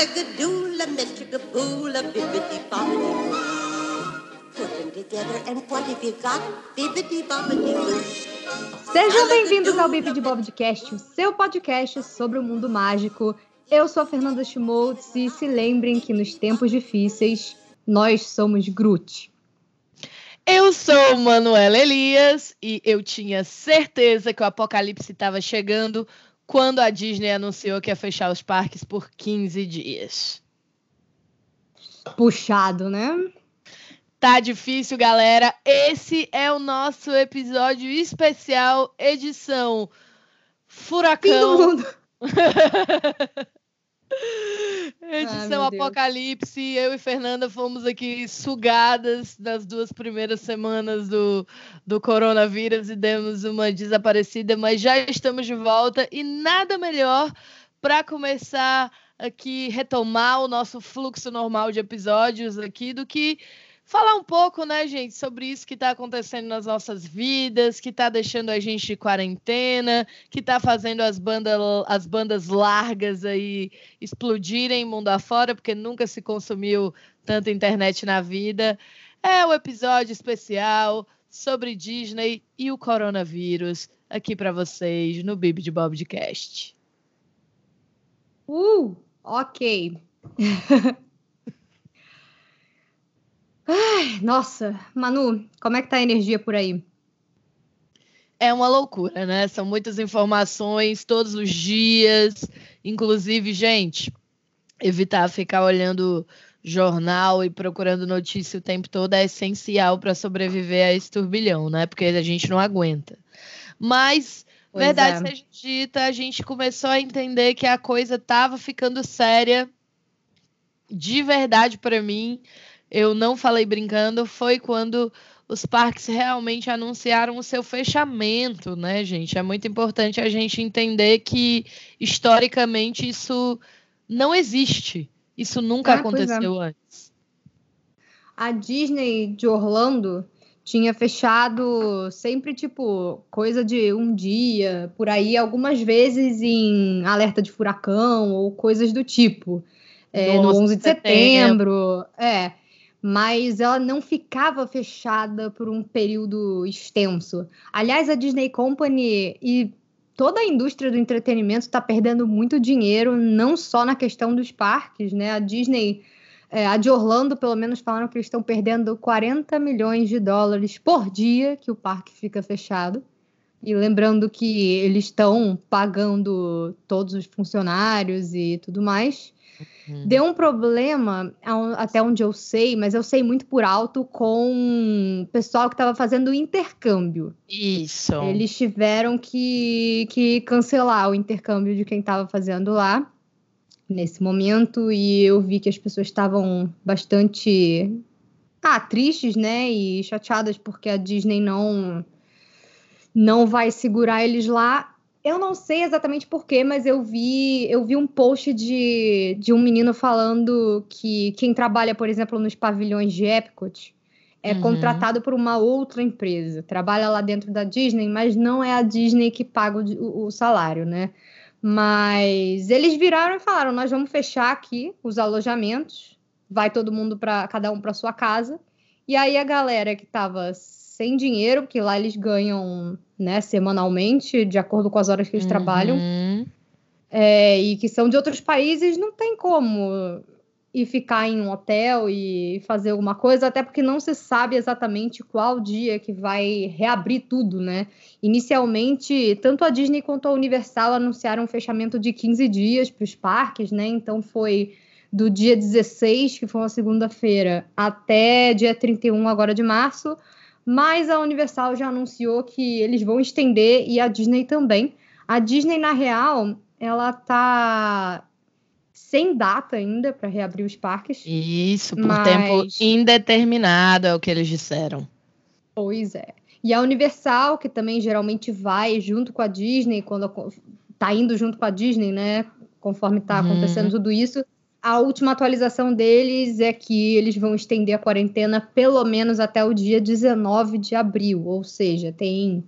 Bibbidi bobbidi Put them together and what have you got? Bibbidi bobbidi boo. Sejam bem-vindos ao Bip de Bobcast, o seu podcast sobre o mundo mágico. Eu sou a Fernanda Schmoltz e se lembrem que nos tempos difíceis nós somos Groot. Eu sou Manuela Elias e eu tinha certeza que o apocalipse estava chegando quando a Disney anunciou que ia fechar os parques por 15 dias. Puxado, né? Tá difícil, galera. Esse é o nosso episódio especial, edição Furacão. Fim do mundo. Edição meu Apocalipse, eu e Fernanda fomos aqui sugadas nas duas primeiras semanas do, do coronavírus e demos uma desaparecida, mas já estamos de volta e nada melhor para começar aqui, retomar o nosso fluxo normal de episódios aqui do que falar um pouco, né, gente, sobre isso que está acontecendo nas nossas vidas, que está deixando a gente de quarentena, que está fazendo as, banda, as bandas largas aí explodirem mundo afora, porque nunca se consumiu tanta internet na vida. É o episódio especial sobre Disney e o coronavírus aqui para vocês no Bibi de Bobcast. Uh, ok. Ai, nossa, Manu, como é que tá a energia por aí? É uma loucura, né? São muitas informações todos os dias. Inclusive, gente, evitar ficar olhando jornal e procurando notícia o tempo todo é essencial para sobreviver a esse turbilhão, né? Porque a gente não aguenta. Mas, Pois verdade é. seja dita, a gente começou a entender que a coisa estava ficando séria. De verdade, para mim, eu não falei brincando, foi quando os parques realmente anunciaram o seu fechamento, né, gente? É muito importante a gente entender que, historicamente, isso não existe. Isso nunca Ah, é. aconteceu antes. A Disney de Orlando tinha fechado sempre, tipo, coisa de um dia, por aí, algumas vezes em alerta de furacão ou coisas do tipo. É, No no 11 11 de de setembro, é. Mas ela não ficava fechada por um período extenso. Aliás, a Disney Company e toda a indústria do entretenimento está perdendo muito dinheiro, não só na questão dos parques, né? A Disney é, a de Orlando, pelo menos, falaram que eles estão perdendo 40 milhões de dólares por dia que o parque fica fechado. E lembrando que eles estão pagando todos os funcionários e tudo mais. Hum. Deu um problema, até onde eu sei, mas eu sei muito por alto, com o pessoal que estava fazendo o intercâmbio. Isso. Eles tiveram que, que cancelar o intercâmbio de quem estava fazendo lá nesse momento e eu vi que as pessoas estavam bastante ah, tristes, né, e chateadas porque a Disney não não vai segurar eles lá. Eu não sei exatamente porquê, mas eu vi eu vi um post de, de um menino falando que quem trabalha, por exemplo, nos pavilhões de Epcot é Uhum. contratado por uma outra empresa, trabalha lá dentro da Disney, mas não é a Disney que paga o, o salário, né? Mas eles viraram e falaram: nós vamos fechar aqui os alojamentos, vai todo mundo para cada um para sua casa. E aí a galera que estava sem dinheiro, porque lá eles ganham, né, semanalmente, de acordo com as horas que eles trabalham, Uhum. é, e que são de outros países, não tem como ir ficar em um hotel e fazer alguma coisa, até porque não se sabe exatamente qual dia que vai reabrir tudo, né? Inicialmente, tanto a Disney quanto a Universal anunciaram um fechamento de 15 dias para os parques, né? Então foi do dia 16, que foi uma segunda-feira, até dia 31 agora de março, mas a Universal já anunciou que eles vão estender e a Disney também. A Disney, na real, ela tá sem data ainda para reabrir os parques. Isso, por Mas- tempo indeterminado, é o que eles disseram. Pois é. E a Universal, que também geralmente vai junto com a Disney, quando tá indo junto com a Disney, né? Conforme tá Uhum. acontecendo tudo isso. A última atualização deles é que eles vão estender a quarentena pelo menos até o dia 19 de abril, ou seja, tem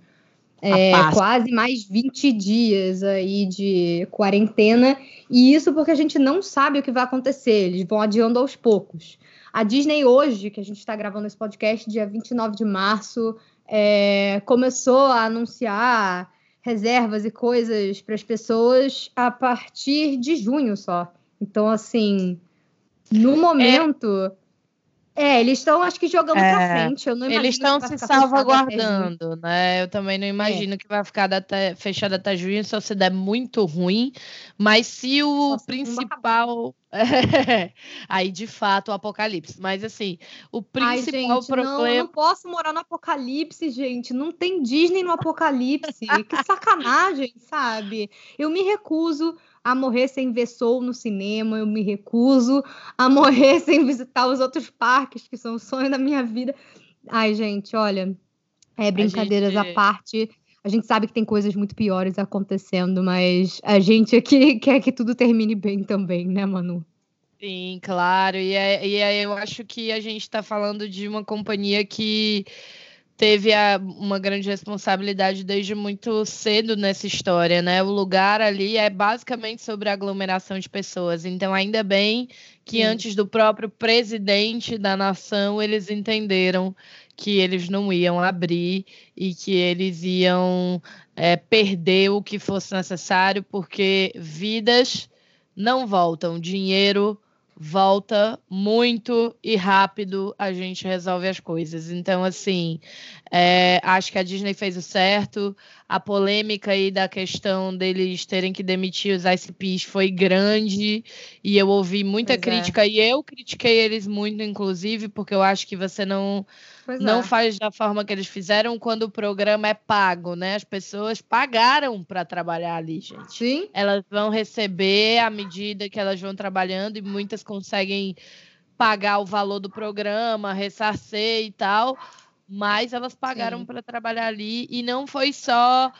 É, quase mais 20 dias aí de quarentena, e isso porque a gente não sabe o que vai acontecer, eles vão adiando aos poucos. A Disney hoje, que a gente está gravando esse podcast, dia 29 de março, é, começou a anunciar reservas e coisas para as pessoas a partir de junho só. Então, assim, no momento. É, é eles estão, acho que, jogando é, para frente. Eu não eles estão se salvaguardando, né? Eu também não imagino é. que vai ficar até, fechado até junho só se der muito ruim. Mas se o Nossa, principal. Aí, de fato, o apocalipse. Mas, assim, o principal Ai, gente, problema. Não, eu não posso morar no apocalipse, gente. Não tem Disney no apocalipse. que sacanagem, sabe? Eu me recuso a morrer sem ver Soul no cinema. Eu me recuso a morrer sem visitar os outros parques, que são o sonho da minha vida. Ai, gente, olha. É, brincadeiras gente... à parte. A gente sabe que tem coisas muito piores acontecendo, mas a gente aqui quer que tudo termine bem também, né, Manu? Sim, claro. E, é, e é, eu acho que a gente está falando de uma companhia que teve a, uma grande responsabilidade desde muito cedo nessa história, né? O lugar ali é basicamente sobre aglomeração de pessoas. Então, ainda bem que Sim. antes do próprio presidente da nação, eles entenderam que eles não iam abrir e que eles iam é, perder o que fosse necessário, porque vidas não voltam, dinheiro volta muito e rápido a gente resolve as coisas. Então, assim, é, acho que a Disney fez o certo. A polêmica aí da questão deles terem que demitir os ICPs foi grande e eu ouvi muita pois é. crítica é. e eu critiquei eles muito, inclusive, porque eu acho que você não Pois não é. faz da forma que eles fizeram quando o programa é pago, né? As pessoas pagaram para trabalhar ali, gente. Sim. Elas vão receber à medida que elas vão trabalhando e muitas conseguem pagar o valor do programa, ressarcer e tal, mas elas pagaram para trabalhar ali e não foi só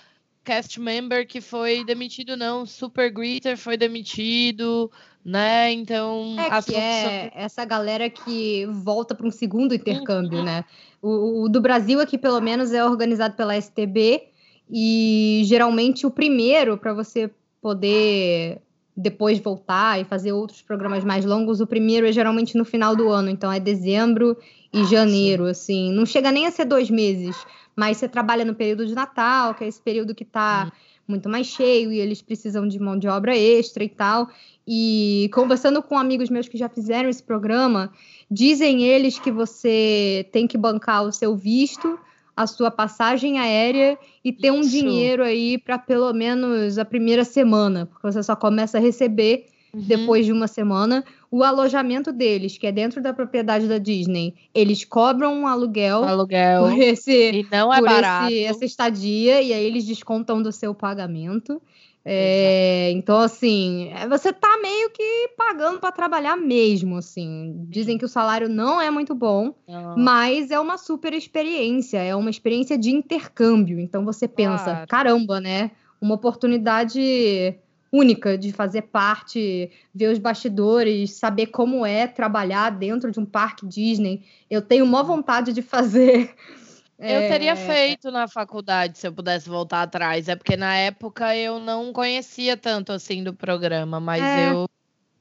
cast member que foi demitido, não. Super Greeter foi demitido, né? Então. É que é essa galera que volta para um segundo intercâmbio, uhum. né? O, o, do Brasil aqui, pelo menos, é organizado pela STB e geralmente o primeiro para você poder depois voltar e fazer outros programas mais longos, o primeiro é geralmente no final do ano, então é dezembro e ah, janeiro, assim, não chega nem a ser dois meses, mas você trabalha no período de Natal, que é esse período que está hum. muito mais cheio e eles precisam de mão de obra extra e tal. E conversando com amigos meus que já fizeram esse programa, dizem eles que você tem que bancar o seu visto, a sua passagem aérea e ter Isso. um dinheiro aí para pelo menos a primeira semana, porque você só começa a receber uhum. Depois de uma semana. O alojamento deles, que é dentro da propriedade da Disney, eles cobram um aluguel, aluguel por, esse, e não é por barato. Esse, essa estadia, e aí eles descontam do seu pagamento. É, então, assim, você tá meio que pagando para trabalhar mesmo, assim. Dizem que o salário não é muito bom, não. mas é uma super experiência, é uma experiência de intercâmbio. Então você pensa, claro. caramba, né? Uma oportunidade única de fazer parte, ver os bastidores, saber como é trabalhar dentro de um parque Disney. Eu tenho uma vontade de fazer eu teria é. feito na faculdade se eu pudesse voltar atrás. É porque na época eu não conhecia tanto assim do programa, mas é. eu,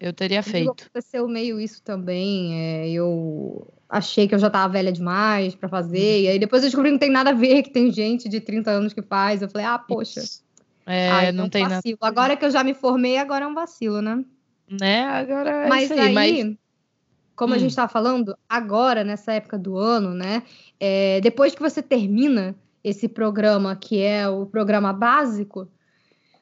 eu teria feito. Aconteceu meio isso também. É, eu achei que eu já estava velha demais para fazer. Uhum. E aí depois eu descobri que não tem nada a ver, que tem gente de 30 anos que faz. Eu falei, ah, poxa. É, Ai, não tem vacilo. nada. Agora que eu já me formei, agora é um vacilo, né? Né? Agora é mas aí, aí mas como hum. a gente está falando, agora, nessa época do ano, né? É, depois que você termina esse programa, que é o programa básico,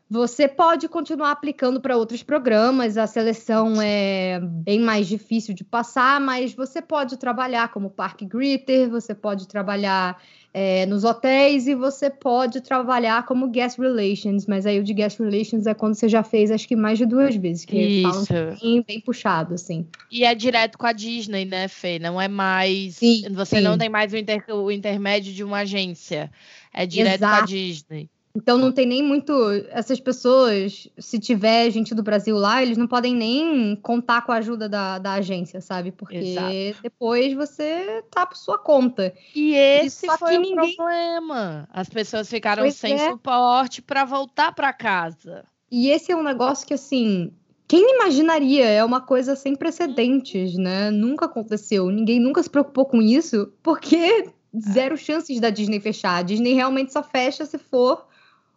você pode continuar aplicando para outros programas, a seleção é bem mais difícil de passar, mas você pode trabalhar como park greeter, você pode trabalhar é, nos hotéis e você pode trabalhar como guest relations, mas aí o de guest relations é quando você já fez acho que mais de duas vezes, que Isso. bem, bem puxado, assim. E é direto com a Disney, né, Fê? Não é mais. Sim, você sim. não tem mais o, inter... o intermédio de uma agência. É direto Exato. com a Disney. Então não tem nem muito. Essas pessoas, se tiver gente do Brasil lá, eles não podem nem contar com a ajuda da, da agência, sabe? Porque Exato. depois você tá por sua conta. E esse e foi o ninguém... problema. As pessoas ficaram pois sem é. suporte para voltar para casa. E esse é um negócio que, assim, quem imaginaria? É uma coisa sem precedentes, né? Nunca aconteceu. Ninguém nunca se preocupou com isso, porque zero chances da Disney fechar. A Disney realmente só fecha se for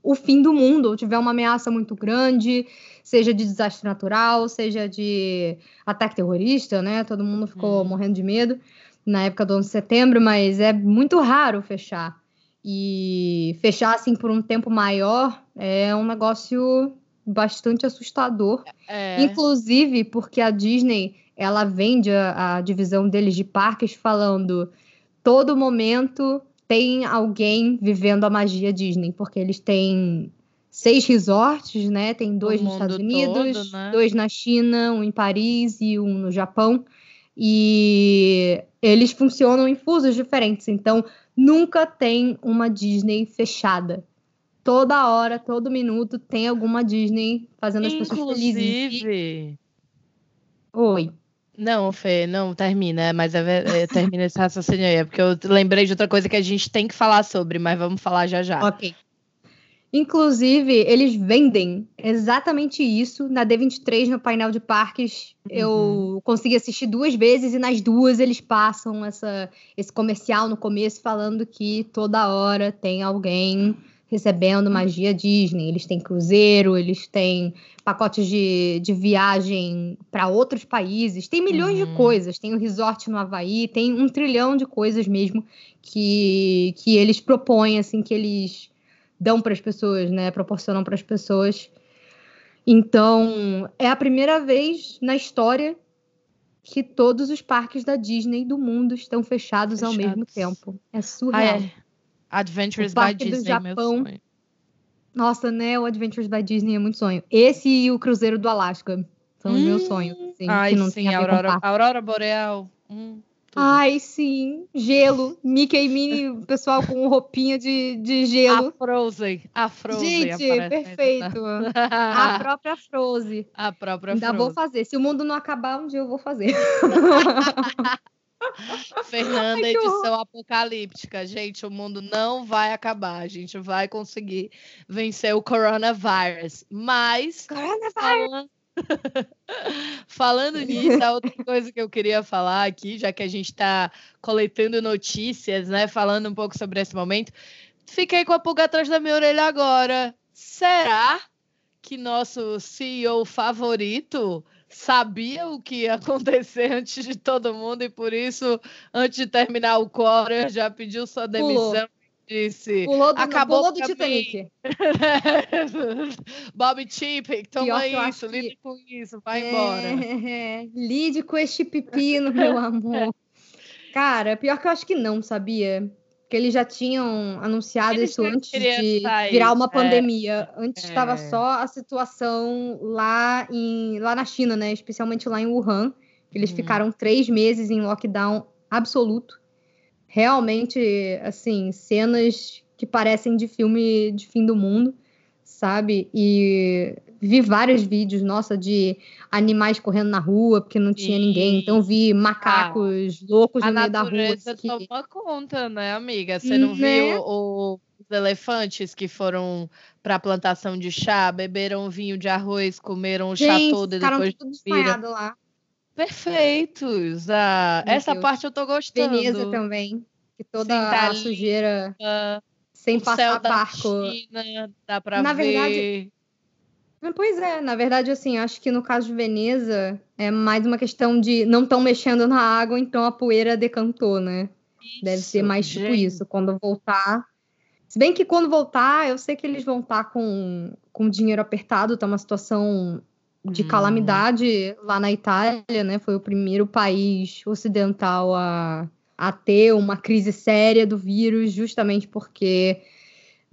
o fim do mundo, ou tiver uma ameaça muito grande, seja de desastre natural, seja de ataque terrorista, né? Todo mundo ficou hum. morrendo de medo na época do 11 de setembro, mas é muito raro fechar. E fechar assim por um tempo maior é um negócio bastante assustador. É. Inclusive porque a Disney ela vende a, a divisão deles de parques falando todo momento tem alguém vivendo a magia Disney, porque eles têm seis resorts, né? Tem dois nos Estados Unidos, todo, né? dois na China, um em Paris e um no Japão. E eles funcionam em fusos diferentes, então nunca tem uma Disney fechada. Toda hora, todo minuto tem alguma Disney fazendo as pessoas felizes. Oi. Não, Fê, não, termina, mas é, é, termina esse raciocínio aí, é porque eu lembrei de outra coisa que a gente tem que falar sobre, mas vamos falar já já. Ok. Inclusive, eles vendem exatamente isso na D23, no painel de parques. Uhum. Eu consegui assistir duas vezes e nas duas eles passam essa, esse comercial no começo falando que toda hora tem alguém recebendo magia Disney. Eles têm cruzeiro, eles têm pacotes de, de viagem para outros países, tem milhões uhum. de coisas. Tem o resort no Havaí, tem um trilhão de coisas mesmo que, que eles propõem, assim, que eles dão para as pessoas, né? Proporcionam para as pessoas. Então, é a primeira vez na história que todos os parques da Disney do mundo estão fechados, fechados. ao mesmo tempo. É surreal. Ah, é. Adventures by Disney, Japão. Nossa, né? O Adventures by Disney é muito sonho. Esse e o Cruzeiro do Alasca são hum, os meus hum. sonhos. Assim, ai, sim, a Aurora, Aurora Boreal. Hum, ai, sim. Gelo. Mickey e Minnie, pessoal com roupinha de, de gelo. A Frozen. A Frozen. Gente, perfeito. a própria Frozen. A própria Ainda Frozen. vou fazer. Se o mundo não acabar, um dia eu vou fazer. Fernanda, Ai, edição apocalíptica. Gente, o mundo não vai acabar. A gente vai conseguir vencer o coronavírus. Mas. Coronavírus! Falando nisso, a outra coisa que eu queria falar aqui, já que a gente está coletando notícias, né? Falando um pouco sobre esse momento, fiquei com a pulga atrás da minha orelha agora. Será que nosso CEO favorito sabia o que ia acontecer antes de todo mundo e por isso, antes de terminar o quarter, já pediu sua demissão. Pulou. Disse, pulou do, acabou pulou do Titanic. Bob Chippick, toma isso, lide que... com isso, vai é, embora. É, lide com este pepino, meu amor. Cara, pior que eu acho que não, sabia? Porque eles já tinham anunciado eles isso antes de sair. virar uma é. pandemia. É. Antes estava só a situação lá, em, lá na China, né? Especialmente lá em Wuhan. Eles hum. ficaram três meses em lockdown absoluto. Realmente, assim, cenas que parecem de filme de fim do mundo, sabe? E vi vários vídeos, nossa, de animais correndo na rua porque não tinha ninguém. Então vi macacos ah, loucos no meio da rua. A que... toma conta, né, amiga? Você não né? viu o, os elefantes que foram para a plantação de chá, beberam vinho de arroz, comeram o chá todo e depois tudo desmaiado lá. Perfeitos. Ah, essa Deus. parte eu tô gostando. Veneza também. Que toda Sim, tá a sujeira sem passar barco. China, dá pra Na ver. verdade, Pois é, na verdade, assim, acho que no caso de Veneza é mais uma questão de não estão mexendo na água, então a poeira decantou, né? Isso, Deve ser mais tipo gente. isso. Quando voltar. Se bem que quando voltar, eu sei que eles vão estar tá com, com dinheiro apertado, tá uma situação de hum. calamidade lá na Itália, né? Foi o primeiro país ocidental a, a ter uma crise séria do vírus, justamente porque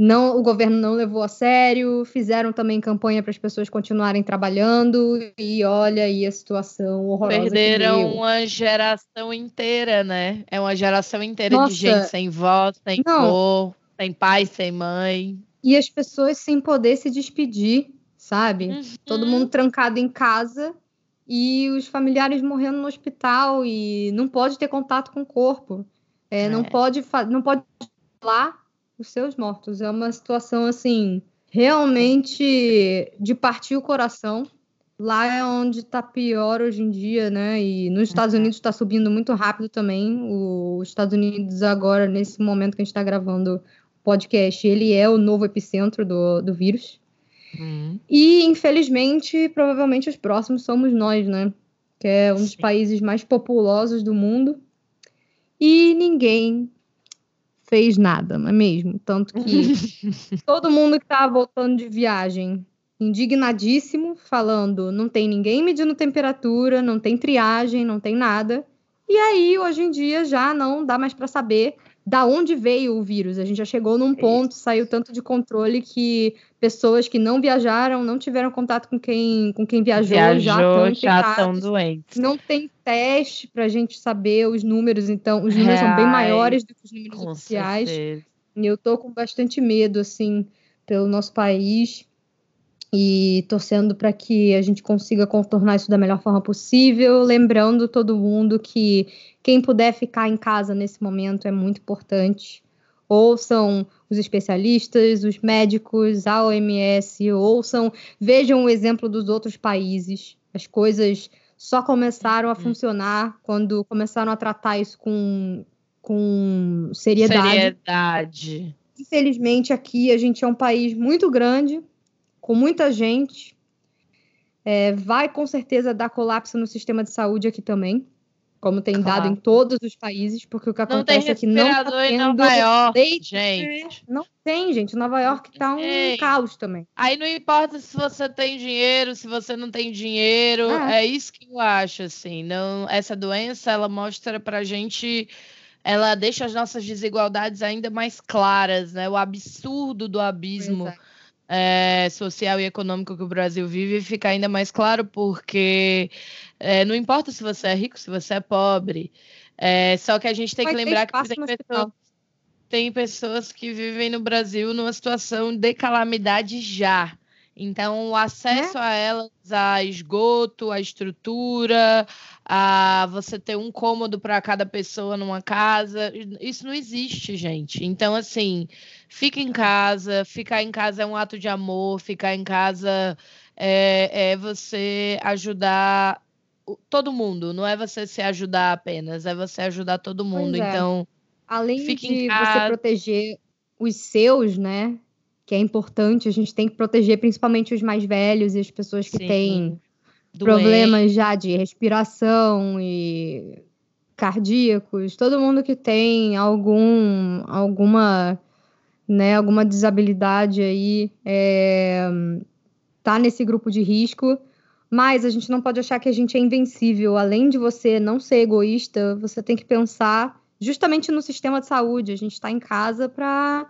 não, o governo não levou a sério, fizeram também campanha para as pessoas continuarem trabalhando e olha aí a situação horrorosa. Perderam uma geração inteira, né? É uma geração inteira Nossa. de gente sem voz, sem não. cor, sem pai, sem mãe. E as pessoas sem poder se despedir, sabe? Uhum. Todo mundo trancado em casa e os familiares morrendo no hospital e não pode ter contato com o corpo. É, Não É. pode fa- não pode falar os seus mortos. É uma situação assim realmente de partir o coração. Lá é onde está pior hoje em dia, né? E nos Estados Uhum. Unidos está subindo muito rápido também. O- Os Estados Unidos agora, nesse momento que a gente está gravando o podcast, ele é o novo epicentro do, do vírus. Hum. E, infelizmente, provavelmente os próximos somos nós, né? Que é um dos Sim. países mais populosos do mundo. E ninguém fez nada, não é mesmo? Tanto que todo mundo que estava voltando de viagem, indignadíssimo, falando: não tem ninguém medindo temperatura, não tem triagem, não tem nada. E aí, hoje em dia, já não dá mais para saber da onde veio o vírus. A gente já chegou num ponto, saiu tanto de controle que pessoas que não viajaram, não tiveram contato com quem, com quem viajou, já estão Viajou, já estão doentes. Não tem teste para a gente saber os números, então os números são bem Reais, maiores do que os números oficiais. certeza. E eu tô com bastante medo, assim, pelo nosso país e torcendo para que a gente consiga contornar isso da melhor forma possível. Lembrando todo mundo que quem puder ficar em casa nesse momento é muito importante. Ouçam os especialistas, os médicos, a OMS, ouçam, vejam o exemplo dos outros países. As coisas só começaram a funcionar quando começaram a tratar isso com, com seriedade. Seriedade. Infelizmente, aqui a gente é um país muito grande, com muita gente. É, vai com certeza dar colapso no sistema de saúde aqui também, como tem dado em Claro. todos os países, porque o que Não acontece é que não em tendo Nova York, leite. gente. Não tem, gente. Nova York tá um Tem. caos também. Aí não importa se você tem dinheiro, se você não tem dinheiro, É. é isso que eu acho, assim. Não, essa doença, ela mostra pra gente, ela deixa as nossas desigualdades ainda mais claras, né? O absurdo do abismo Pois é, social e econômico que o Brasil vive fica ainda mais claro, porque é, não importa se você é rico, se você é pobre, é, só que a gente tem Vai que lembrar que tem pessoas, tem pessoas que vivem no Brasil numa situação de calamidade já. Então, o acesso Né? a elas, a esgoto, a estrutura, a você ter um cômodo para cada pessoa numa casa, isso não existe, gente. Então, assim, fica em casa, ficar em casa é um ato de amor, ficar em casa é, é você ajudar todo mundo, não é você se ajudar apenas, é você ajudar todo mundo. É. Então, Além de você proteger os seus, né? Que é importante, a gente tem que proteger principalmente os mais velhos e as pessoas que Sim. têm doente, problemas já de respiração e cardíacos, todo mundo que tem algum alguma né, alguma desabilidade aí é, tá nesse grupo de risco, mas a gente não pode achar que a gente é invencível. Além de você não ser egoísta, você tem que pensar justamente no sistema de saúde. A gente está em casa para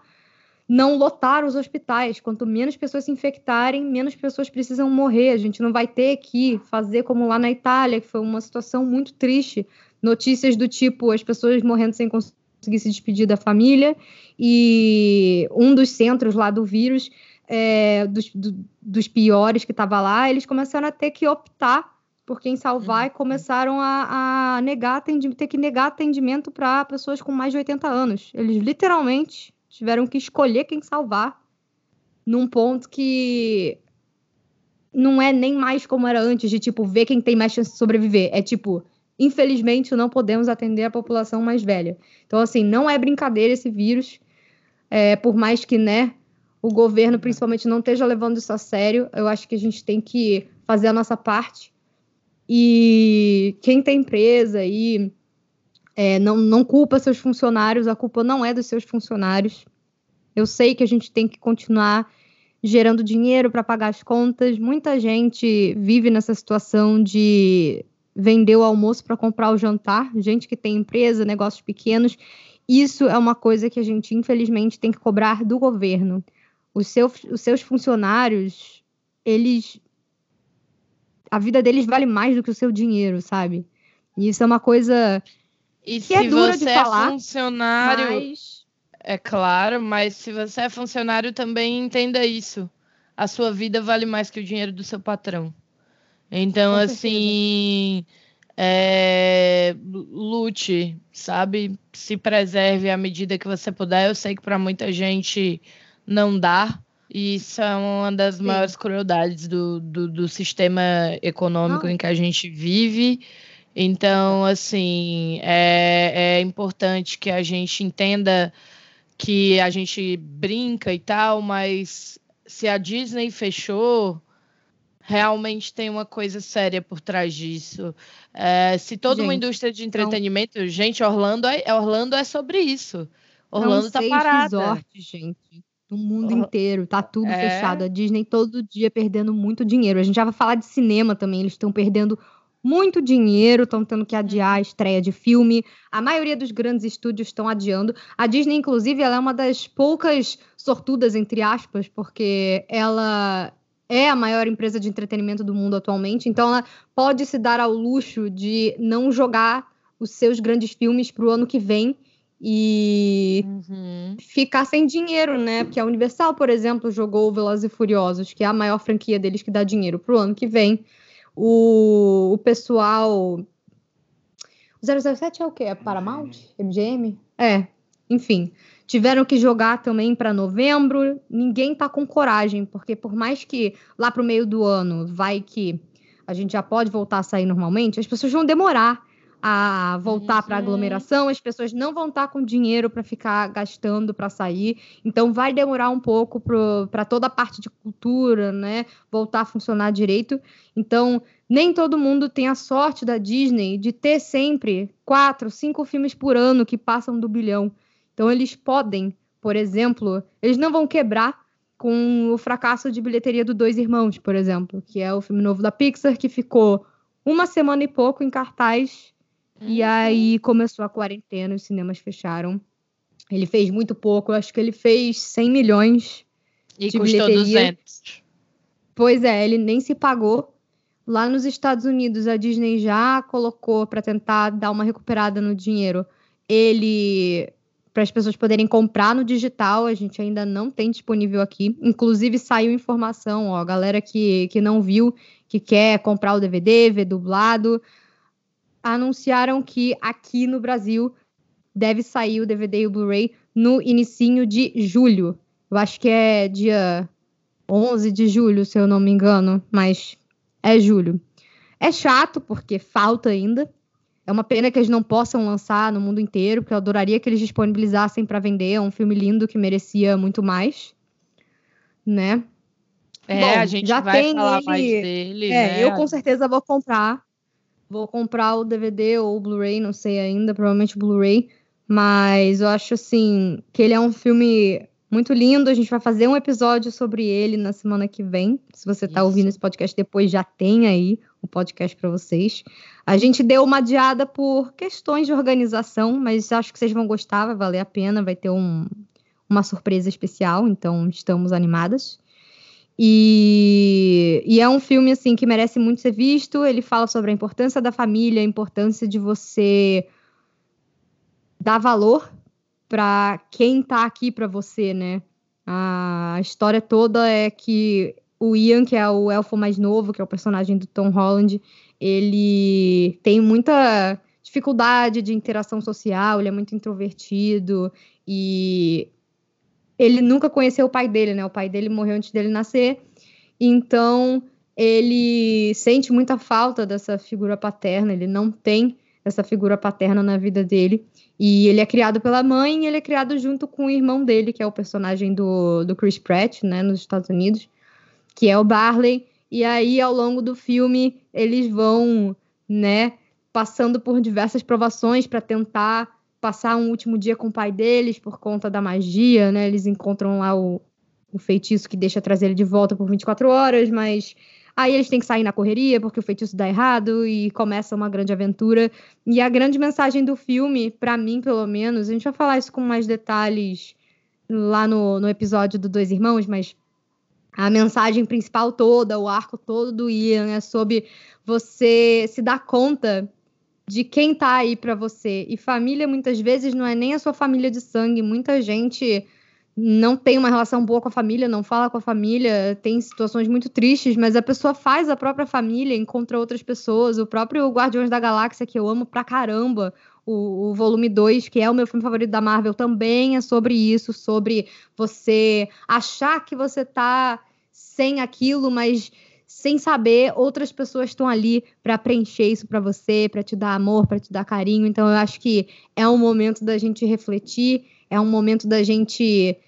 não lotar os hospitais. Quanto menos pessoas se infectarem, menos pessoas precisam morrer. A gente não vai ter que fazer como lá na Itália, que foi uma situação muito triste. Notícias do tipo as pessoas morrendo sem conseguir se despedir da família e um dos centros lá do vírus, é, dos, do- dos piores que estava lá, eles começaram a ter que optar por quem salvar e começaram a, a negar ter que negar atendimento para pessoas com mais de 80 anos. Eles literalmente tiveram que escolher quem salvar num ponto que não é nem mais como era antes, de tipo, ver quem tem mais chance de sobreviver. É tipo, infelizmente, não podemos atender a população mais velha. Então, assim, não é brincadeira esse vírus. É, por mais que, né, o governo principalmente não esteja levando isso a sério, eu acho que a gente tem que fazer a nossa parte. E quem tem empresa aí é, não, não culpa seus funcionários, a culpa não é dos seus funcionários. Eu sei que a gente tem que continuar gerando dinheiro para pagar as contas. Muita gente vive nessa situação de vender o almoço para comprar o jantar. Gente que tem empresa, negócios pequenos. Isso é uma coisa que a gente, infelizmente, tem que cobrar do governo. Os seus, os seus funcionários, eles. A vida deles vale mais do que o seu dinheiro, sabe? E isso é uma coisa E que é se dura de você falar, é funcionário, mais. é claro, mas se você é funcionário também entenda isso. A sua vida vale mais que o dinheiro do seu patrão. Então, Com assim, é, lute, sabe? Se preserve à medida que você puder. Eu sei que para muita gente não dá. E isso é uma das Sim. maiores crueldades do, do, do sistema econômico não. em que a gente vive. Então, assim, é, é importante que a gente entenda que a gente brinca e tal, mas se a Disney fechou, realmente tem uma coisa séria por trás disso. É, se toda gente, uma indústria de entretenimento, não... gente, Orlando é, Orlando é sobre isso. Orlando está parada. Resort, gente no mundo inteiro, tá tudo é. fechado. A Disney todo dia perdendo muito dinheiro. A gente já vai falar de cinema também, eles estão perdendo muito dinheiro, estão tendo que adiar a uhum. estreia de filme. A maioria dos grandes estúdios estão adiando. A Disney, inclusive, ela é uma das poucas sortudas, entre aspas, porque ela é a maior empresa de entretenimento do mundo atualmente, então ela pode se dar ao luxo de não jogar os seus grandes filmes para o ano que vem e uhum. ficar sem dinheiro, né? Porque a Universal, por exemplo, jogou Velozes e Furiosos, que é a maior franquia deles que dá dinheiro para o ano que vem. O, o pessoal. O 007 é o quê? É Paramount? MGM? É, enfim. Tiveram que jogar também para novembro. Ninguém tá com coragem, porque por mais que lá para o meio do ano vai que a gente já pode voltar a sair normalmente, as pessoas vão demorar a voltar para aglomeração, as pessoas não vão estar tá com dinheiro para ficar gastando para sair, então vai demorar um pouco para toda a parte de cultura, né, voltar a funcionar direito. Então, nem todo mundo tem a sorte da Disney de ter sempre quatro, cinco filmes por ano que passam do bilhão. Então, eles podem, por exemplo, eles não vão quebrar com o fracasso de bilheteria do Dois Irmãos, por exemplo, que é o filme novo da Pixar que ficou uma semana e pouco em cartaz e uhum. aí começou a quarentena, os cinemas fecharam. Ele fez muito pouco, acho que ele fez 100 milhões e de custou bilheteria. 200. Pois é, ele nem se pagou. Lá nos Estados Unidos, a Disney já colocou para tentar dar uma recuperada no dinheiro. Ele para as pessoas poderem comprar no digital, a gente ainda não tem disponível aqui. Inclusive saiu informação, ó, galera que, que não viu, que quer comprar o DVD, ver dublado, anunciaram que aqui no Brasil deve sair o DVD e o Blu-ray no inicinho de julho. Eu acho que é dia 11 de julho, se eu não me engano, mas é julho. É chato porque falta ainda. É uma pena que eles não possam lançar no mundo inteiro, porque eu adoraria que eles disponibilizassem para vender. É um filme lindo que merecia muito mais, né? É, Bom, a gente já vai tem falar ele... mais dele. É, né? eu com certeza vou comprar Vou comprar o DVD ou o Blu-ray, não sei ainda, provavelmente o Blu-ray. Mas eu acho assim que ele é um filme muito lindo. A gente vai fazer um episódio sobre ele na semana que vem. Se você está ouvindo esse podcast depois, já tem aí o podcast para vocês. A gente deu uma adiada por questões de organização, mas acho que vocês vão gostar, vai valer a pena, vai ter um, uma surpresa especial, então estamos animadas. E, e, é um filme assim que merece muito ser visto. Ele fala sobre a importância da família, a importância de você dar valor para quem está aqui para você, né? A história toda é que o Ian, que é o elfo mais novo, que é o personagem do Tom Holland, ele tem muita dificuldade de interação social, ele é muito introvertido e ele nunca conheceu o pai dele, né? O pai dele morreu antes dele nascer. Então, ele sente muita falta dessa figura paterna, ele não tem essa figura paterna na vida dele. E ele é criado pela mãe e ele é criado junto com o irmão dele, que é o personagem do, do Chris Pratt, né, nos Estados Unidos, que é o Barley. E aí, ao longo do filme, eles vão, né, passando por diversas provações para tentar passar um último dia com o pai deles por conta da magia, né? Eles encontram lá o, o feitiço que deixa trazer ele de volta por 24 horas, mas aí eles têm que sair na correria porque o feitiço dá errado e começa uma grande aventura. E a grande mensagem do filme, para mim pelo menos, a gente vai falar isso com mais detalhes lá no, no episódio do Dois Irmãos, mas a mensagem principal toda, o arco todo do Ian é sobre você se dar conta de quem tá aí para você. E família muitas vezes não é nem a sua família de sangue. Muita gente não tem uma relação boa com a família, não fala com a família, tem situações muito tristes, mas a pessoa faz a própria família, encontra outras pessoas. O próprio Guardiões da Galáxia, que eu amo pra caramba, o, o volume 2, que é o meu filme favorito da Marvel, também é sobre isso, sobre você achar que você tá sem aquilo, mas sem saber, outras pessoas estão ali para preencher isso para você, para te dar amor, para te dar carinho. Então eu acho que é um momento da gente refletir, é um momento da gente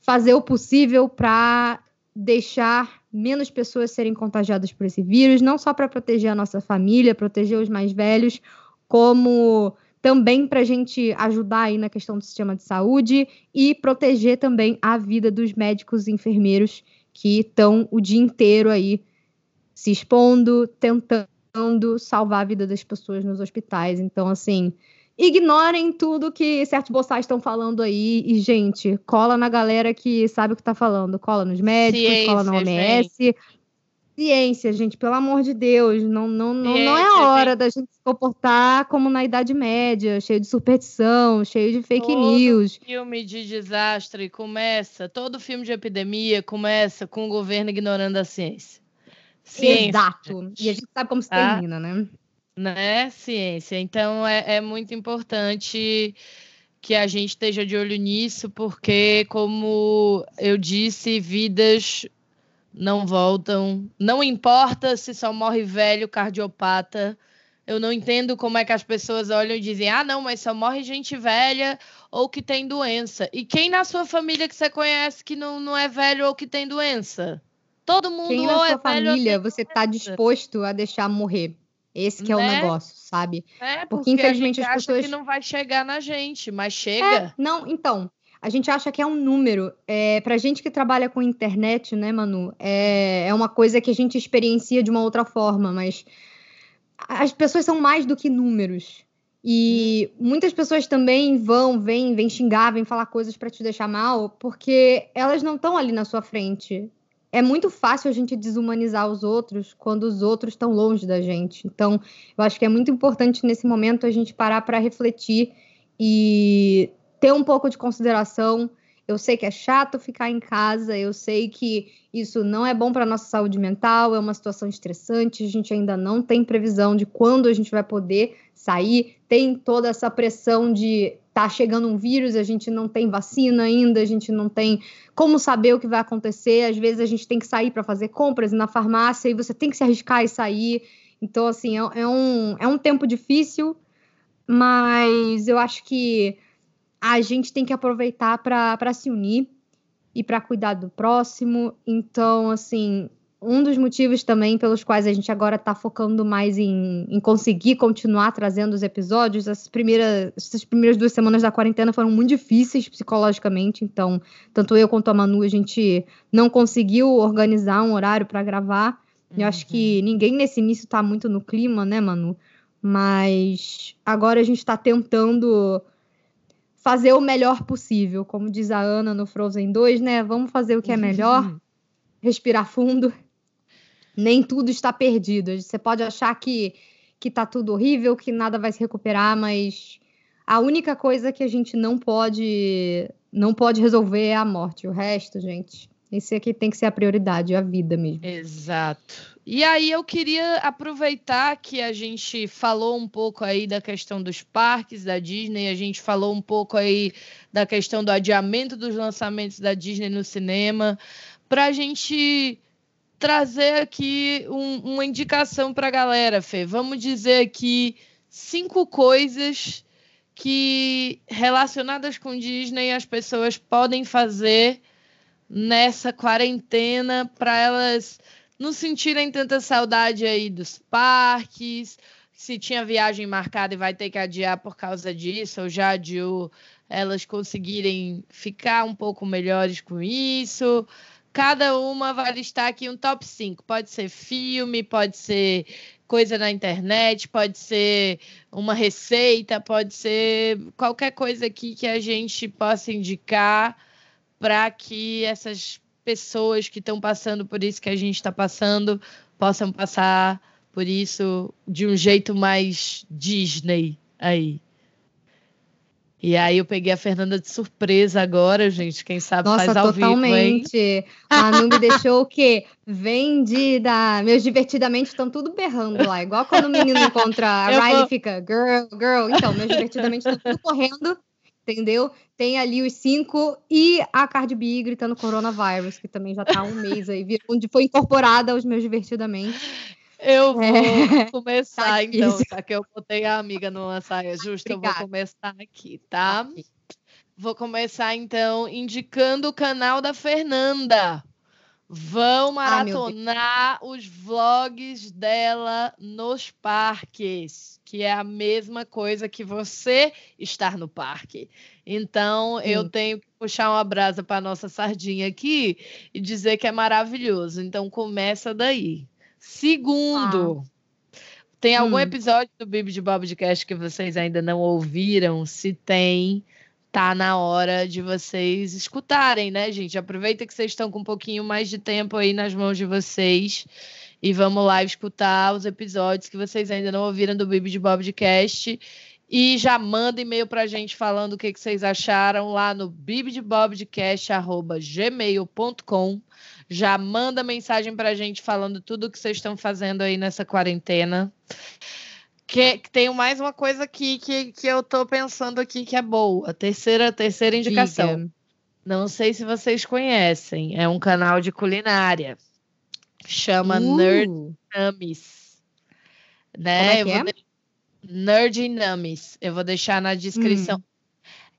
fazer o possível para deixar menos pessoas serem contagiadas por esse vírus, não só para proteger a nossa família, proteger os mais velhos, como também para a gente ajudar aí na questão do sistema de saúde e proteger também a vida dos médicos e enfermeiros que estão o dia inteiro aí se expondo, tentando salvar a vida das pessoas nos hospitais. Então, assim, ignorem tudo que certos boçais estão falando aí e, gente, cola na galera que sabe o que está falando. Cola nos médicos, Ciência, cola na OMS. Gente. Ciência, gente, pelo amor de Deus, não, não, não, não é hora gente. da gente se comportar como na Idade Média, cheio de superstição, cheio de fake todo news. filme de desastre começa, todo filme de epidemia começa com o governo ignorando a ciência. Ciência Exato. E a gente sabe como se tá? termina, né? né, ciência. Então é, é muito importante que a gente esteja de olho nisso, porque, como eu disse, vidas não voltam. Não importa se só morre velho, cardiopata. Eu não entendo como é que as pessoas olham e dizem: ah, não, mas só morre gente velha ou que tem doença. E quem na sua família que você conhece que não, não é velho ou que tem doença? Todo mundo quem na sua é família você está disposto a deixar morrer? Esse que é o né? negócio, sabe? É, porque, porque infelizmente as pessoas. que não vai chegar na gente, mas chega. É, não, então. A gente acha que é um número. É, pra gente que trabalha com internet, né, Manu? É, é uma coisa que a gente experiencia de uma outra forma, mas as pessoas são mais do que números. E hum. muitas pessoas também vão, vêm, vêm xingar, vêm falar coisas para te deixar mal, porque elas não estão ali na sua frente é muito fácil a gente desumanizar os outros quando os outros estão longe da gente. Então, eu acho que é muito importante nesse momento a gente parar para refletir e ter um pouco de consideração. Eu sei que é chato ficar em casa, eu sei que isso não é bom para nossa saúde mental, é uma situação estressante, a gente ainda não tem previsão de quando a gente vai poder sair, tem toda essa pressão de tá chegando um vírus, a gente não tem vacina ainda, a gente não tem como saber o que vai acontecer. Às vezes a gente tem que sair para fazer compras na farmácia e você tem que se arriscar e sair. Então, assim, é, é, um, é um tempo difícil, mas eu acho que a gente tem que aproveitar para se unir e para cuidar do próximo. Então, assim, um dos motivos também pelos quais a gente agora está focando mais em, em, conseguir continuar trazendo os episódios. Essas primeiras, essas primeiras duas semanas da quarentena foram muito difíceis psicologicamente, então, tanto eu quanto a Manu, a gente não conseguiu organizar um horário para gravar. Uhum. Eu acho que uhum. ninguém nesse início está muito no clima, né, Manu? Mas agora a gente está tentando fazer o melhor possível, como diz a Ana no Frozen 2, né? Vamos fazer o que é melhor, respirar fundo nem tudo está perdido. Você pode achar que que tá tudo horrível, que nada vai se recuperar, mas a única coisa que a gente não pode não pode resolver é a morte. O resto, gente, esse aqui tem que ser a prioridade, a vida mesmo. Exato. E aí eu queria aproveitar que a gente falou um pouco aí da questão dos parques da Disney, a gente falou um pouco aí da questão do adiamento dos lançamentos da Disney no cinema, para a gente trazer aqui um, uma indicação para a galera, Fê. Vamos dizer aqui cinco coisas que relacionadas com Disney as pessoas podem fazer nessa quarentena para elas não sentirem tanta saudade aí dos parques, se tinha viagem marcada e vai ter que adiar por causa disso, ou já adiou, elas conseguirem ficar um pouco melhores com isso. Cada uma vai listar aqui um top 5. Pode ser filme, pode ser coisa na internet, pode ser uma receita, pode ser qualquer coisa aqui que a gente possa indicar para que essas pessoas que estão passando por isso que a gente está passando possam passar Por isso, de um jeito mais Disney aí. E aí eu peguei a Fernanda de surpresa agora, gente. Quem sabe Nossa, faz ao totalmente. vivo, hein? A Manu me deixou o quê? Vendida. Meus divertidamente estão tudo berrando lá. Igual quando o menino encontra a Eu Riley vou- fica girl, girl. Então, meus divertidamente estão tudo correndo. Entendeu? Tem ali os cinco e a Cardi B gritando coronavirus, que também já tá há um mês aí, onde foi incorporada aos meus divertidamente. Eu vou É. começar, Tá então, já que eu botei a amiga numa saia justa, eu vou Obrigada. começar aqui, tá? Vou começar, então, indicando o canal da Fernanda. Vão Ah, maratonar os vlogs dela nos parques, que é a mesma coisa que você estar no parque. Então, eu Sim. tenho que puxar uma brasa para nossa sardinha aqui e dizer que é maravilhoso. Então, começa daí. Segundo, tem algum Hum. episódio do Bibi de Bob de Cast que vocês ainda não ouviram? Se tem, tá na hora de vocês escutarem, né, gente? Aproveita que vocês estão com um pouquinho mais de tempo aí nas mãos de vocês e vamos lá escutar os episódios que vocês ainda não ouviram do Bibi de Bob de Cast. E já manda e-mail pra gente falando o que, que vocês acharam lá no bibdebobdecast.gmail.com. Já manda mensagem pra gente falando tudo o que vocês estão fazendo aí nessa quarentena. Que, que tenho mais uma coisa aqui que, que eu tô pensando aqui que é boa. Terceira, terceira indicação. Diga. Não sei se vocês conhecem. É um canal de culinária. Chama Uh, Nerd Namis. Né? Como é Eu vou é? Nerd Namis. Eu vou deixar na descrição. Hum.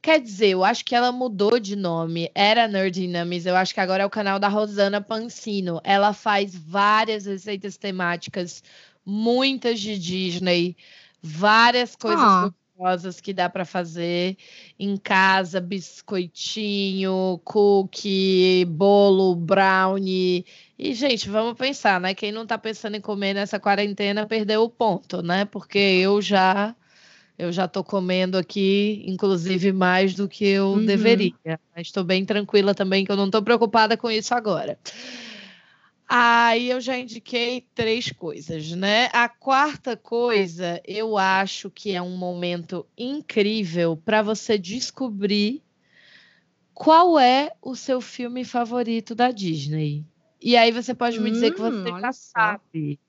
Quer dizer, eu acho que ela mudou de nome. Era Nerd Namis. Eu acho que agora é o canal da Rosana Pansino. Ela faz várias receitas temáticas, muitas de Disney, várias coisas Ah. gostosas que dá para fazer em casa, biscoitinho, cookie, bolo, brownie. E, gente, vamos pensar, né? Quem não tá pensando em comer nessa quarentena perdeu o ponto, né? Porque eu já eu já tô comendo aqui, inclusive mais do que eu Uhum. deveria. Mas estou bem tranquila também, que eu não tô preocupada com isso agora. Aí eu já indiquei três coisas, né? A quarta coisa, eu acho que é um momento incrível para você descobrir qual é o seu filme favorito da Disney. E aí você pode me dizer que Hum, você olha já sabe.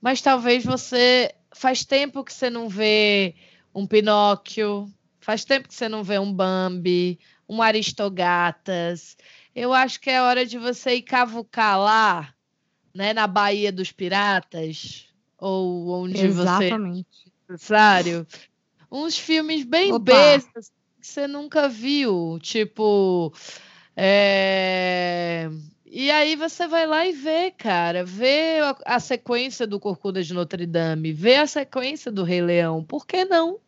Mas talvez você faz tempo que você não vê um Pinóquio, faz tempo que você não vê um Bambi, um Aristogatas. Eu acho que é hora de você ir cavucar lá, né, na Baía dos Piratas, ou onde você Exatamente. necessário. Uns filmes bem Opa. bestas que você nunca viu, tipo. é, E aí você vai lá e vê, cara, vê a, a sequência do Corcunda de Notre Dame, vê a sequência do Rei Leão, por que não?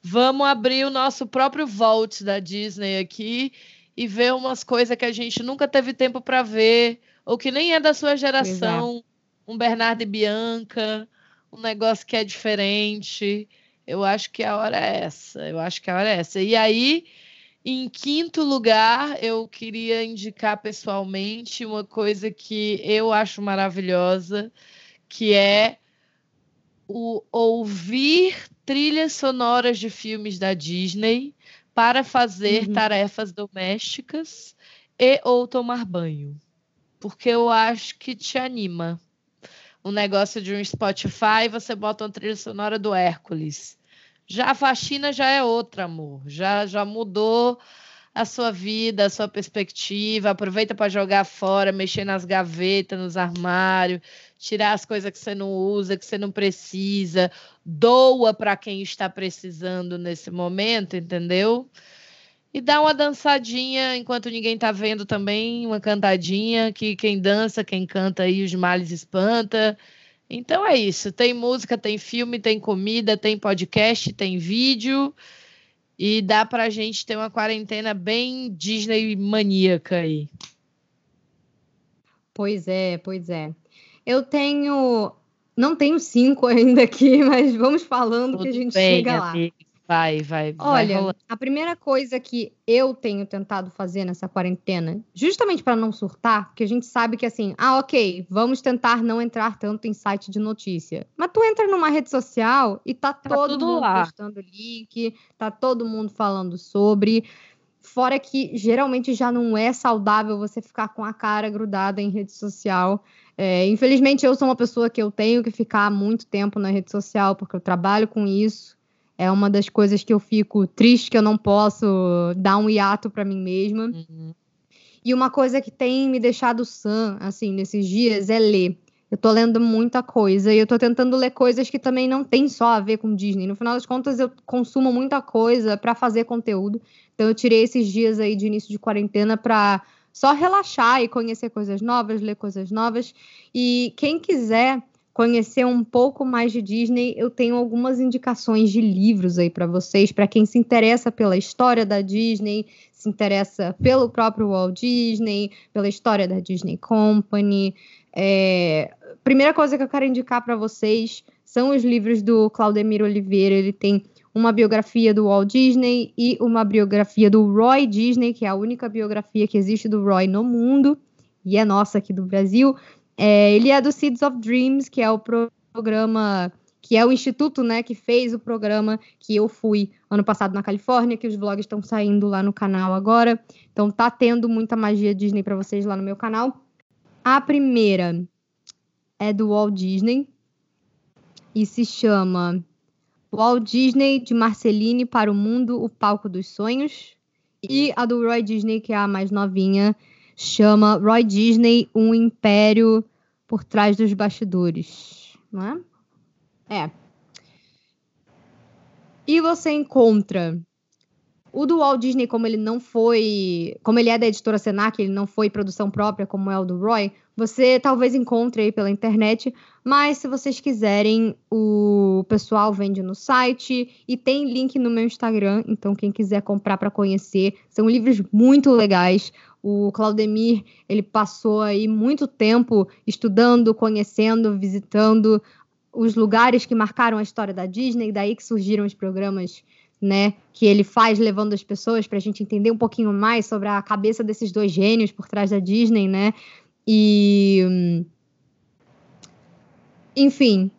Vamos abrir o nosso próprio vault da Disney aqui e ver umas coisas que a gente nunca teve tempo para ver, ou que nem é da sua geração, um Bernardo e Bianca, um negócio que é diferente. Eu acho que a hora é essa. Eu acho que a hora é essa. E aí, em quinto lugar, eu queria indicar pessoalmente uma coisa que eu acho maravilhosa, que é o ouvir trilhas sonoras de filmes da Disney para fazer Uhum. tarefas domésticas e ou tomar banho. Porque eu acho que te anima um negócio de um Spotify, você bota uma trilha sonora do Hércules. Já a faxina já é outra, amor. Já, já mudou a sua vida, a sua perspectiva. Aproveita para jogar fora, mexer nas gavetas, nos armários, tirar as coisas que você não usa, que você não precisa. Doa para quem está precisando nesse momento, entendeu? E dá uma dançadinha enquanto ninguém tá vendo também, uma cantadinha, que quem dança, quem canta aí os males espanta. Então é isso, tem música, tem filme, tem comida, tem podcast, tem vídeo e dá pra gente ter uma quarentena bem Disney maníaca aí. Pois é, pois é. Eu tenho. Não tenho cinco ainda aqui, mas vamos falando que a Tudo gente bem, chega lá. amiga. Vai, vai. Olha, vai a primeira coisa que eu tenho tentado fazer nessa quarentena, justamente para não surtar, porque a gente sabe que assim, ah, ok, vamos tentar não entrar tanto em site de notícia. Mas tu entra numa rede social e tá, tá todo mundo lá. postando link, tá todo mundo falando sobre. Fora que geralmente já não é saudável você ficar com a cara grudada em rede social. É, infelizmente, eu sou uma pessoa que eu tenho que ficar muito tempo na rede social, porque eu trabalho com isso. É uma das coisas que eu fico triste que eu não posso dar um hiato para mim mesma. Uhum. E uma coisa que tem me deixado sã, assim, nesses dias é ler. Eu tô lendo muita coisa e eu tô tentando ler coisas que também não tem só a ver com Disney. No final das contas, eu consumo muita coisa para fazer conteúdo. Então eu tirei esses dias aí de início de quarentena para só relaxar e conhecer coisas novas, ler coisas novas. E quem quiser conhecer um pouco mais de Disney, eu tenho algumas indicações de livros aí para vocês, para quem se interessa pela história da Disney, se interessa pelo próprio Walt Disney, pela história da Disney Company. É, primeira coisa que eu quero indicar para vocês são os livros do Claudemir Oliveira. Ele tem uma biografia do Walt Disney e uma biografia do Roy Disney, que é a única biografia que existe do Roy no mundo e é nossa aqui do Brasil. É, ele é do Seeds of Dreams, que é o programa que é o instituto, né, que fez o programa que eu fui ano passado na Califórnia, que os vlogs estão saindo lá no canal agora. Então tá tendo muita magia Disney para vocês lá no meu canal. A primeira é do Walt Disney e se chama Walt Disney de Marceline para o Mundo, o Palco dos Sonhos. E a do Roy Disney, que é a mais novinha, chama Roy Disney, um império por trás dos bastidores, não é? É. E você encontra o do Walt Disney, como ele não foi. Como ele é da editora Senac, ele não foi produção própria, como é o do Roy, você talvez encontre aí pela internet. Mas se vocês quiserem, o pessoal vende no site e tem link no meu Instagram. Então, quem quiser comprar para conhecer, são livros muito legais. O Claudemir, ele passou aí muito tempo estudando, conhecendo, visitando os lugares que marcaram a história da Disney, daí que surgiram os programas né, que ele faz levando as pessoas para a gente entender um pouquinho mais sobre a cabeça desses dois gênios por trás da Disney, né? E enfim,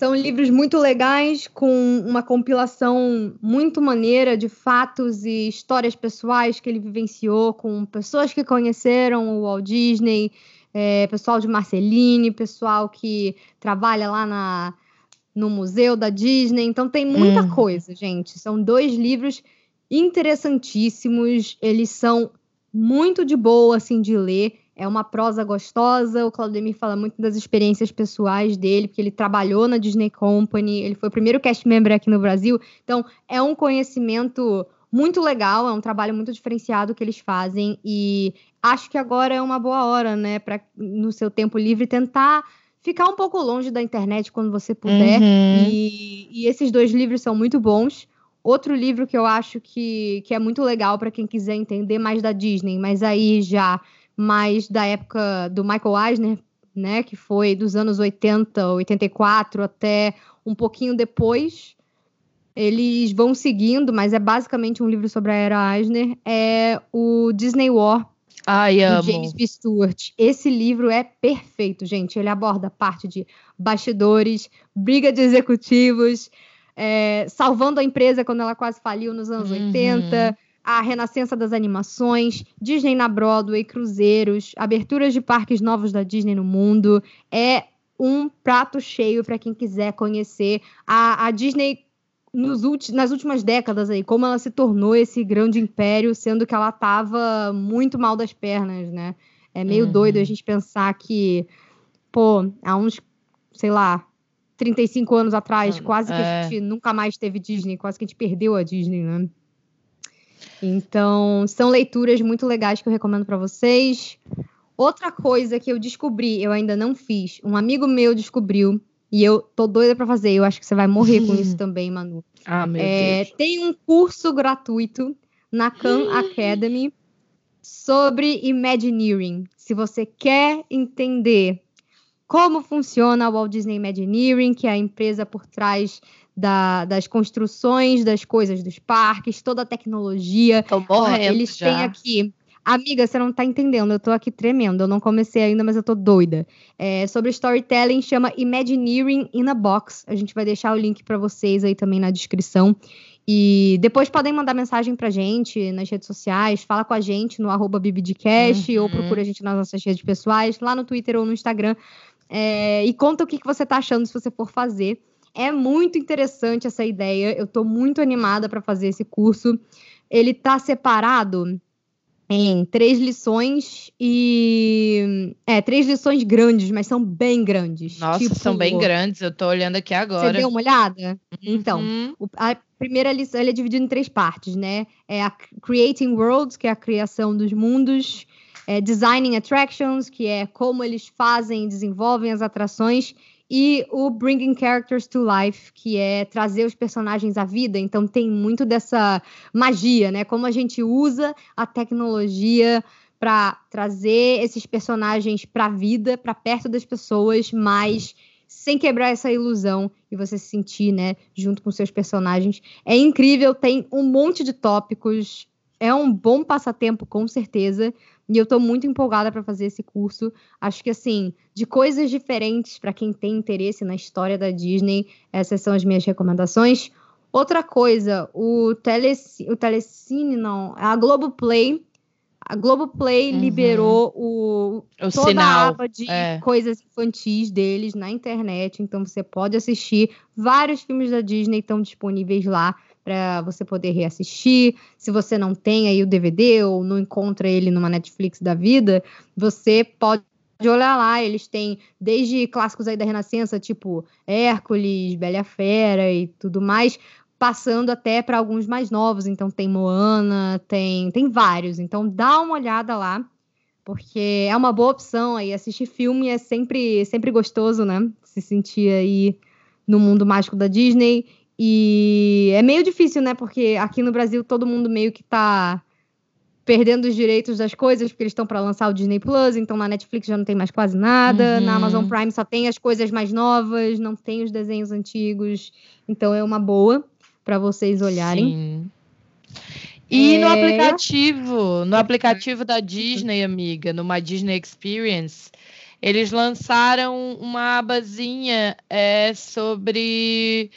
são livros muito legais com uma compilação muito maneira de fatos e histórias pessoais que ele vivenciou com pessoas que conheceram o Walt Disney, é, pessoal de Marceline, pessoal que trabalha lá na no museu da Disney. Então tem muita hum. coisa, gente. São dois livros interessantíssimos. Eles são muito de boa assim de ler. É uma prosa gostosa. O Claudemir fala muito das experiências pessoais dele, porque ele trabalhou na Disney Company, ele foi o primeiro cast member aqui no Brasil. Então, é um conhecimento muito legal, é um trabalho muito diferenciado que eles fazem e acho que agora é uma boa hora, né, para no seu tempo livre tentar ficar um pouco longe da internet quando você puder. Uhum. E, e, esses dois livros são muito bons. Outro livro que eu acho que, que é muito legal para quem quiser entender mais da Disney, mas aí já mais da época do Michael Eisner, né, que foi dos anos 80, 84 até um pouquinho depois. Eles vão seguindo, mas é basicamente um livro sobre a era Eisner. É o Disney War, Ai, amo. James B. Stewart. Esse livro é perfeito, gente. Ele aborda parte de bastidores, briga de executivos, é, salvando a empresa quando ela quase faliu nos anos uhum. 80, a renascença das animações, Disney na Broadway, cruzeiros, aberturas de parques novos da Disney no mundo. É um prato cheio para quem quiser conhecer. A, a Disney nos nas últimas décadas aí, como ela se tornou esse grande império, sendo que ela estava muito mal das pernas, né? É meio uhum. doido a gente pensar que, pô, há uns, sei lá, 35 anos atrás, quase que é. a gente nunca mais teve Disney, quase que a gente perdeu a Disney, né? Então, são leituras muito legais que eu recomendo para vocês. Outra coisa que eu descobri, eu ainda não fiz, um amigo meu descobriu, e eu tô doida para fazer. Eu acho que você vai morrer com isso também, Manu. Ah, meu é, Deus. Tem um curso gratuito na Khan Academy sobre Imagineering. Se você quer entender como funciona o Walt Disney Imagineering, que é a empresa por trás da, das construções das coisas dos parques, toda a tecnologia. Tô morrendo Ó, eles já. têm aqui. Amiga, você não tá entendendo, eu tô aqui tremendo, eu não comecei ainda, mas eu tô doida. É, sobre storytelling, chama Imagineering in a Box. A gente vai deixar o link para vocês aí também na descrição. E depois podem mandar mensagem pra gente nas redes sociais, fala com a gente no arroba bibidcast Uhum. ou procura a gente nas nossas redes pessoais, lá no Twitter ou no Instagram. É, e conta o que, que você tá achando se você for fazer. É muito interessante essa ideia. Eu tô muito animada para fazer esse curso. Ele tá separado em três lições e. É, três lições grandes, mas são bem grandes. Nossa, Tipo, são bem grandes. Eu tô olhando aqui Você agora. deu uma olhada? Então, Uhum. o- a primeira lição ele é dividido em três partes, né? É a Creating Worlds, que é a criação dos mundos, é Designing Attractions, que é como eles fazem e desenvolvem as atrações, e o Bringing Characters to Life, que é trazer os personagens à vida. Então tem muito dessa magia, né? Como a gente usa a tecnologia para trazer esses personagens para a vida, para perto das pessoas, mas sem quebrar essa ilusão e você se sentir, né, junto com seus personagens. É incrível, tem um monte de tópicos, é um bom passatempo, com certeza. E eu tô muito empolgada para fazer esse curso. Acho que, assim, de coisas diferentes para quem tem interesse na história da Disney, essas são as minhas recomendações. Outra coisa, o, Teleci, o Telecine, não, a Globoplay. A Globoplay Uhum. liberou o, O toda a sinal. aba de é. coisas infantis deles na internet, então você pode assistir. Vários filmes da Disney estão disponíveis lá para você poder reassistir. Se você não tem aí o DVD ou não encontra ele numa Netflix da vida, você pode olhar lá. Eles têm desde clássicos aí da Renascença, tipo Hércules, Bela Fera e tudo mais, passando até para alguns mais novos. Então tem Moana, tem tem vários. Então dá uma olhada lá porque é uma boa opção aí. Assistir filme é sempre, sempre gostoso, né? Se sentir aí no mundo mágico da Disney. E é meio difícil, né? Porque aqui no Brasil todo mundo meio que tá perdendo os direitos das coisas, porque eles estão para lançar o Disney Plus, então na Netflix já não tem mais quase nada, Uhum. na Amazon Prime só tem as coisas mais novas, não tem os desenhos antigos, então é uma boa para vocês olharem. Sim. E no É. aplicativo, no aplicativo da Disney, amiga, no My Disney Experience, eles lançaram uma abazinha é, sobre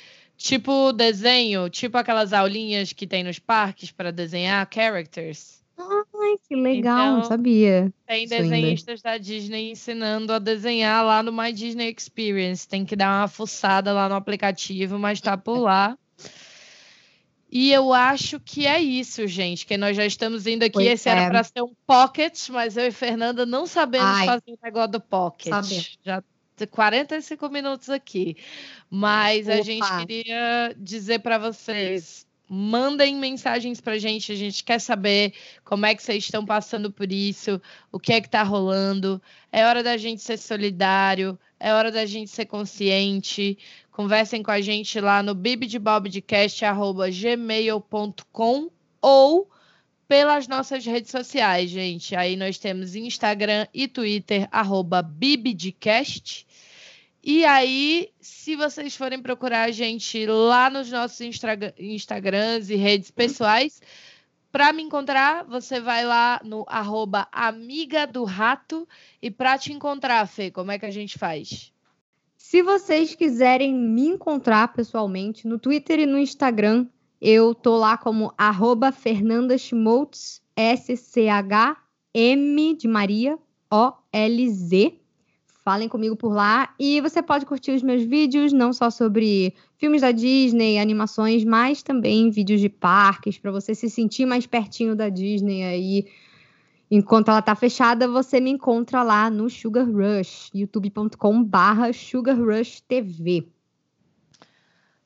tipo desenho, tipo aquelas aulinhas que tem nos parques para desenhar characters. Ai, que legal, não Então, sabia. Tem Isso ainda. desenhistas da Disney ensinando a desenhar lá no My Disney Experience. Tem que dar uma fuçada lá no aplicativo, mas tá por lá. E eu acho que é isso, gente. Que nós já estamos indo aqui. Pois Esse era é. para ser um pocket, mas eu e Fernanda não sabemos Ai. fazer o negócio do pocket. Sabemos. Já 45 minutos aqui. Mas a Opa. gente queria dizer para vocês. Mandem mensagens pra gente, a gente quer saber como é que vocês estão passando por isso, o que é que tá rolando. É hora da gente ser solidário, é hora da gente ser consciente. Conversem com a gente lá no bibdebobdcast.gmail.com ou pelas nossas redes sociais, gente. Aí nós temos Instagram e Twitter, arroba. E aí, se vocês forem procurar a gente lá nos nossos Instagrams e redes pessoais, para me encontrar, você vai lá no arroba amiga do rato. E para te encontrar, Fê, como é que a gente faz? Se vocês quiserem me encontrar pessoalmente no Twitter e no Instagram, eu tô lá como arroba Fernanda Schmoltz, S-C-H-M de Maria, O-L-Z. Falem comigo por lá. E você pode curtir os meus vídeos, não só sobre filmes da Disney, animações, mas também vídeos de parques, para você se sentir mais pertinho da Disney aí. Enquanto ela tá fechada, você me encontra lá no Sugar Rush, youtube.com barra Sugar Rush TV.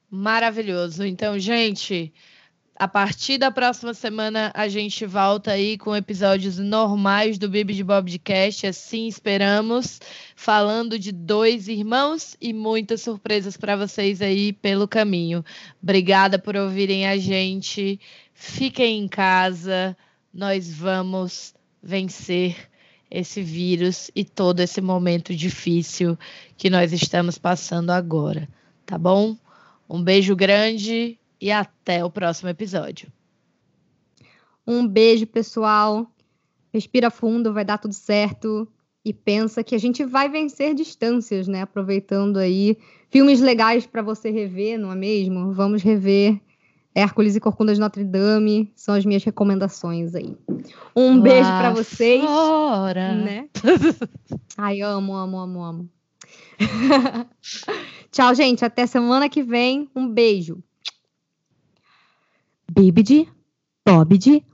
Maravilhoso. Então, gente, a partir da próxima semana a gente volta aí com episódios normais do Bibi de Bobcast, assim esperamos, falando de dois irmãos e muitas surpresas para vocês aí pelo caminho. Obrigada por ouvirem a gente. Fiquem em casa. Nós vamos vencer esse vírus e todo esse momento difícil que nós estamos passando agora, tá bom? Um beijo grande e até o próximo episódio. Um beijo, pessoal. Respira fundo, vai dar tudo certo. E pensa que a gente vai vencer distâncias, né? Aproveitando aí filmes legais para você rever, não é mesmo? Vamos rever Hércules e Corcunda de Notre Dame. São as minhas recomendações aí. Um Lá beijo para vocês. Fora. Né? Ai, amo, amo, amo, amo. Tchau, gente. Até semana que vem. Um beijo. Bibidi, Bobidi,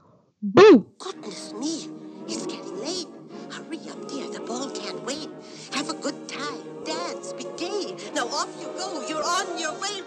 Boo! Goodness me, it's getting late. Hurry up, dear. The ball can't wait. Have a good time. Dance. Be gay. Now off you go. You're on your way.